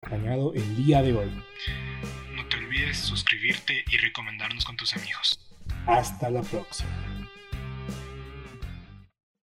Acompañado el día de hoy. No te olvides suscribirte y recomendarnos con tus amigos. Hasta la próxima.